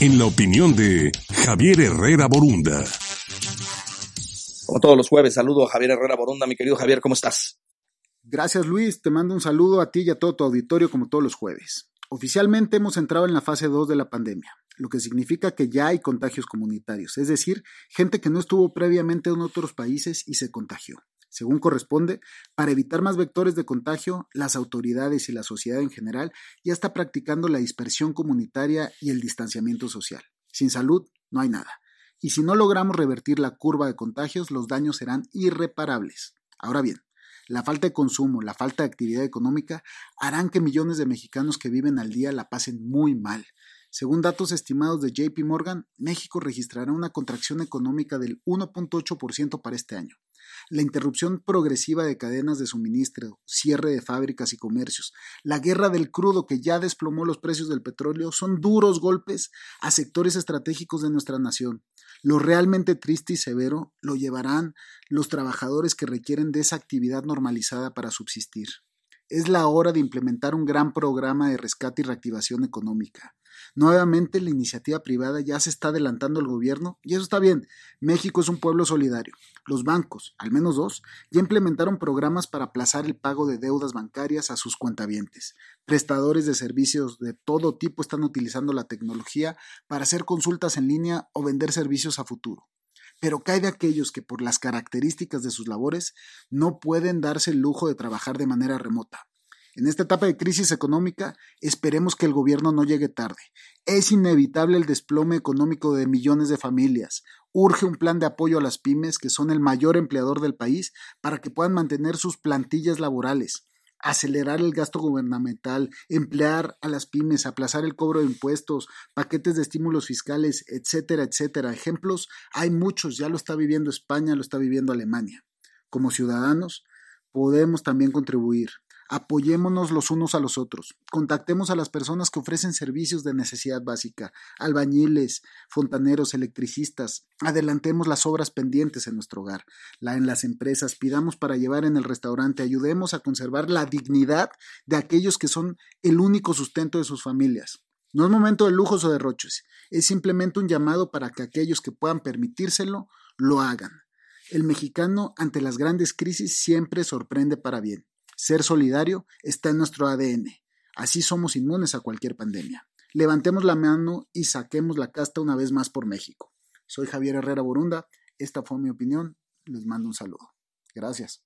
en la opinión de Javier Herrera Borunda. Como todos los jueves, saludo a Javier Herrera Borunda. Mi querido Javier, ¿cómo estás? Gracias Luis, te mando un saludo a ti y a todo tu auditorio como todos los jueves. Oficialmente hemos entrado en la fase 2 de la pandemia, lo que significa que ya hay contagios comunitarios, es decir, gente que no estuvo previamente en otros países y se contagió. Según corresponde, para evitar más vectores de contagio, las autoridades y la sociedad en general ya está practicando la dispersión comunitaria y el distanciamiento social. Sin salud no hay nada. Y si no logramos revertir la curva de contagios, los daños serán irreparables. Ahora bien, la falta de consumo, la falta de actividad económica harán que millones de mexicanos que viven al día la pasen muy mal. Según datos estimados de JP Morgan, México registrará una contracción económica del 1.8% para este año. La interrupción progresiva de cadenas de suministro, cierre de fábricas y comercios, la guerra del crudo que ya desplomó los precios del petróleo son duros golpes a sectores estratégicos de nuestra nación. Lo realmente triste y severo lo llevarán los trabajadores que requieren de esa actividad normalizada para subsistir. Es la hora de implementar un gran programa de rescate y reactivación económica. Nuevamente la iniciativa privada ya se está adelantando al gobierno y eso está bien. México es un pueblo solidario. Los bancos, al menos dos, ya implementaron programas para aplazar el pago de deudas bancarias a sus cuentavientes. Prestadores de servicios de todo tipo están utilizando la tecnología para hacer consultas en línea o vender servicios a futuro. Pero cae de aquellos que por las características de sus labores no pueden darse el lujo de trabajar de manera remota. En esta etapa de crisis económica, esperemos que el gobierno no llegue tarde. Es inevitable el desplome económico de millones de familias. Urge un plan de apoyo a las pymes, que son el mayor empleador del país, para que puedan mantener sus plantillas laborales acelerar el gasto gubernamental, emplear a las pymes, aplazar el cobro de impuestos, paquetes de estímulos fiscales, etcétera, etcétera. Ejemplos hay muchos, ya lo está viviendo España, lo está viviendo Alemania. Como ciudadanos podemos también contribuir. Apoyémonos los unos a los otros. Contactemos a las personas que ofrecen servicios de necesidad básica, albañiles, fontaneros, electricistas. Adelantemos las obras pendientes en nuestro hogar, la, en las empresas, pidamos para llevar en el restaurante, ayudemos a conservar la dignidad de aquellos que son el único sustento de sus familias. No es momento de lujos o derroches, es simplemente un llamado para que aquellos que puedan permitírselo lo hagan. El mexicano ante las grandes crisis siempre sorprende para bien. Ser solidario está en nuestro ADN. Así somos inmunes a cualquier pandemia. Levantemos la mano y saquemos la casta una vez más por México. Soy Javier Herrera Borunda. Esta fue mi opinión. Les mando un saludo. Gracias.